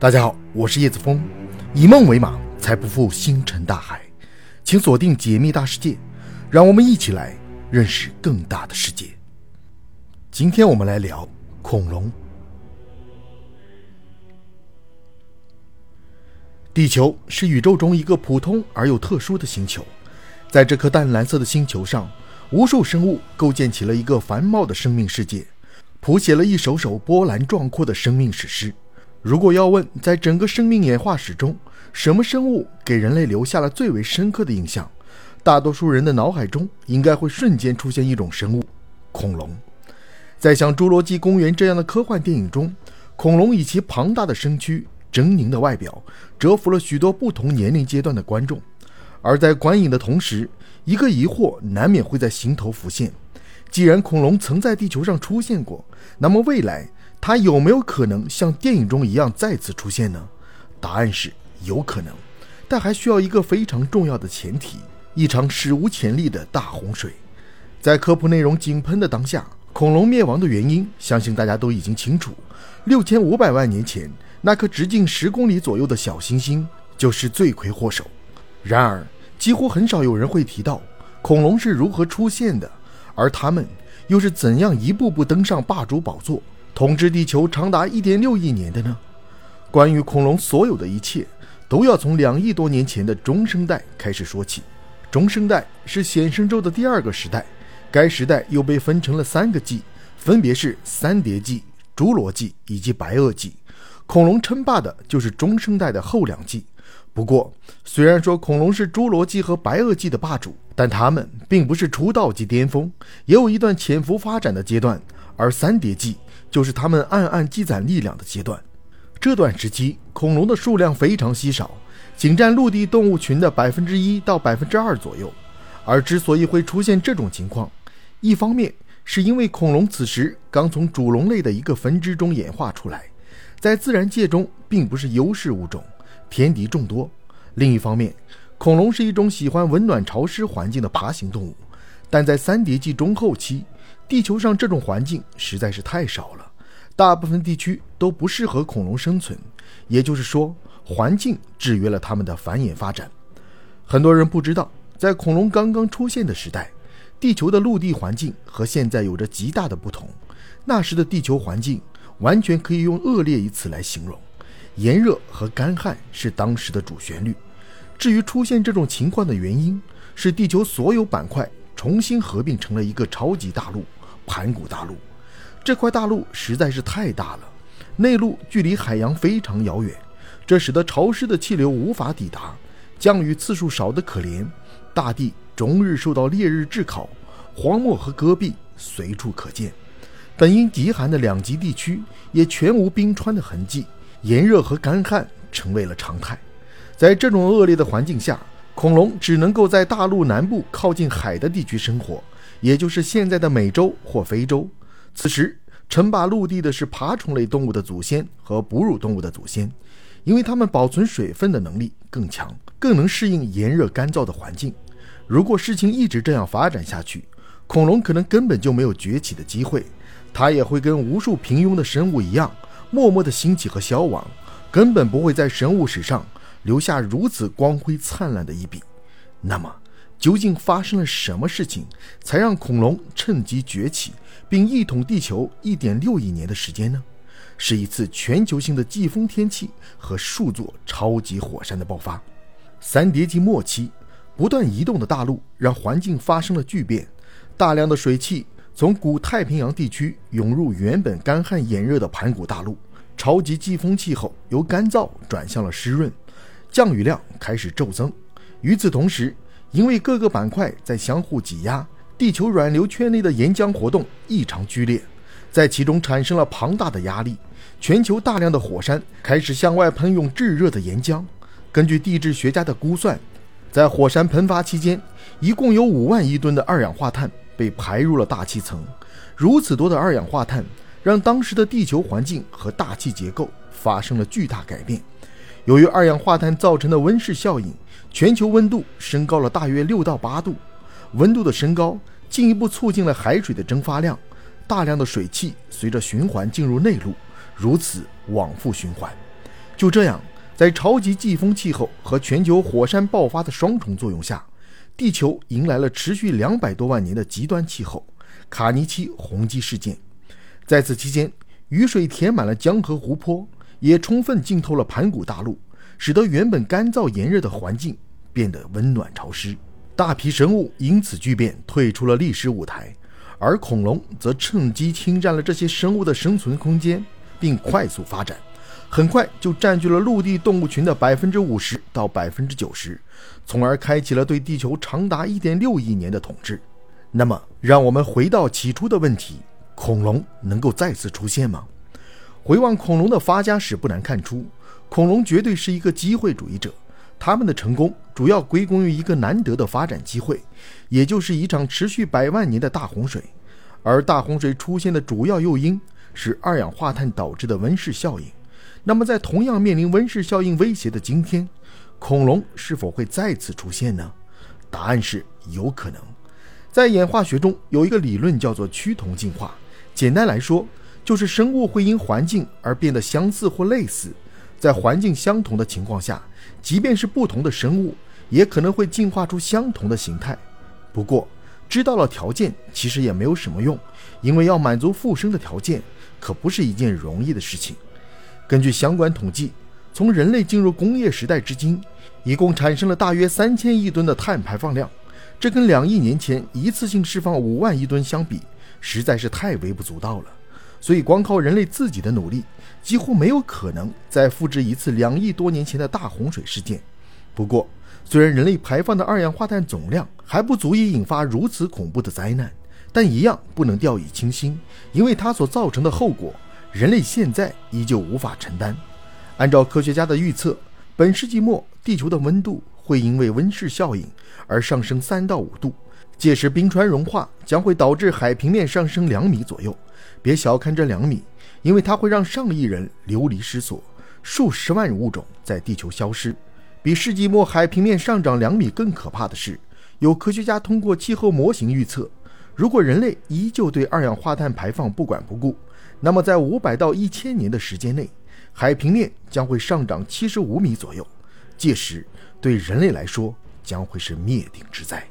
大家好，我是叶子峰，以梦为马，才不负星辰大海。请锁定《解密大世界》，让我们一起来认识更大的世界。今天我们来聊恐龙。地球是宇宙中一个普通而又特殊的星球，在这颗淡蓝色的星球上，无数生物构建起了一个繁茂的生命世界，谱写了一首首波澜壮阔的生命史诗。如果要问，在整个生命演化史中，什么生物给人类留下了最为深刻的印象？大多数人的脑海中应该会瞬间出现一种生物——恐龙。在像《侏罗纪公园》这样的科幻电影中，恐龙以其庞大的身躯、狰狞的外表，折服了许多不同年龄阶段的观众。而在观影的同时，一个疑惑难免会在心头浮现：既然恐龙曾在地球上出现过，那么未来……它有没有可能像电影中一样再次出现呢？答案是有可能，但还需要一个非常重要的前提：一场史无前例的大洪水。在科普内容井喷的当下，恐龙灭亡的原因，相信大家都已经清楚。六千五百万年前，那颗直径十公里左右的小行星就是罪魁祸首。然而，几乎很少有人会提到恐龙是如何出现的，而他们又是怎样一步步登上霸主宝座。统治地球长达一点六亿年的呢？关于恐龙所有的一切，都要从两亿多年前的中生代开始说起。中生代是显生宙的第二个时代，该时代又被分成了三个纪，分别是三叠纪、侏罗纪以及白垩纪。恐龙称霸的就是中生代的后两纪。不过，虽然说恐龙是侏罗纪和白垩纪的霸主，但它们并不是出道即巅峰，也有一段潜伏发展的阶段。而三叠纪。就是他们暗暗积攒力量的阶段。这段时期，恐龙的数量非常稀少，仅占陆地动物群的百分之一到百分之二左右。而之所以会出现这种情况，一方面是因为恐龙此时刚从主龙类的一个分支中演化出来，在自然界中并不是优势物种，天敌众多；另一方面，恐龙是一种喜欢温暖潮湿环境的爬行动物，但在三叠纪中后期。地球上这种环境实在是太少了，大部分地区都不适合恐龙生存，也就是说，环境制约了它们的繁衍发展。很多人不知道，在恐龙刚刚出现的时代，地球的陆地环境和现在有着极大的不同。那时的地球环境完全可以用恶劣一词来形容，炎热和干旱是当时的主旋律。至于出现这种情况的原因，是地球所有板块重新合并成了一个超级大陆。盘古大陆，这块大陆实在是太大了，内陆距离海洋非常遥远，这使得潮湿的气流无法抵达，降雨次数少得可怜，大地终日受到烈日炙烤，荒漠和戈壁随处可见。本应极寒的两极地区也全无冰川的痕迹，炎热和干旱成为了常态。在这种恶劣的环境下，恐龙只能够在大陆南部靠近海的地区生活。也就是现在的美洲或非洲。此时，称霸陆地的是爬虫类动物的祖先和哺乳动物的祖先，因为它们保存水分的能力更强，更能适应炎热干燥的环境。如果事情一直这样发展下去，恐龙可能根本就没有崛起的机会，它也会跟无数平庸的生物一样，默默的兴起和消亡，根本不会在生物史上留下如此光辉灿烂的一笔。那么，究竟发生了什么事情，才让恐龙趁机崛起，并一统地球一点六亿年的时间呢？是一次全球性的季风天气和数座超级火山的爆发。三叠纪末期，不断移动的大陆让环境发生了巨变，大量的水汽从古太平洋地区涌入原本干旱炎热的盘古大陆，超级季风气候由干燥转向了湿润，降雨量开始骤增。与此同时，因为各个板块在相互挤压，地球软流圈内的岩浆活动异常剧烈，在其中产生了庞大的压力。全球大量的火山开始向外喷涌炙热的岩浆。根据地质学家的估算，在火山喷发期间，一共有五万亿吨的二氧化碳被排入了大气层。如此多的二氧化碳，让当时的地球环境和大气结构发生了巨大改变。由于二氧化碳造成的温室效应。全球温度升高了大约六到八度，温度的升高进一步促进了海水的蒸发量，大量的水汽随着循环进入内陆，如此往复循环。就这样，在超级季风气候和全球火山爆发的双重作用下，地球迎来了持续两百多万年的极端气候——卡尼奇洪积事件。在此期间，雨水填满了江河湖泊，也充分浸透了盘古大陆，使得原本干燥炎热的环境变得温暖潮湿。大批生物因此巨变，退出了历史舞台，而恐龙则趁机侵占了这些生物的生存空间，并快速发展，很快就占据了陆地动物群的百分之五十到百分之九十，从而开启了对地球长达一点六亿年的统治。那么，让我们回到起初的问题：恐龙能够再次出现吗？回望恐龙的发家史，不难看出，恐龙绝对是一个机会主义者。他们的成功主要归功于一个难得的发展机会，也就是一场持续百万年的大洪水。而大洪水出现的主要诱因是二氧化碳导致的温室效应。那么，在同样面临温室效应威胁的今天，恐龙是否会再次出现呢？答案是有可能。在演化学中有一个理论叫做趋同进化，简单来说，就是生物会因环境而变得相似或类似。在环境相同的情况下，即便是不同的生物，也可能会进化出相同的形态。不过，知道了条件其实也没有什么用，因为要满足复生的条件，可不是一件容易的事情。根据相关统计，从人类进入工业时代至今，一共产生了大约三千亿吨的碳排放量，这跟两亿年前一次性释放五万亿吨相比，实在是太微不足道了。所以，光靠人类自己的努力，几乎没有可能再复制一次两亿多年前的大洪水事件。不过，虽然人类排放的二氧化碳总量还不足以引发如此恐怖的灾难，但一样不能掉以轻心，因为它所造成的后果，人类现在依旧无法承担。按照科学家的预测，本世纪末地球的温度会因为温室效应而上升三到五度，届时冰川融化将会导致海平面上升两米左右。别小看这两米，因为它会让上亿人流离失所，数十万物种在地球消失。比世纪末海平面上涨两米更可怕的是，有科学家通过气候模型预测，如果人类依旧对二氧化碳排放不管不顾，那么在五百到一千年的时间内，海平面将会上涨七十五米左右。届时，对人类来说将会是灭顶之灾。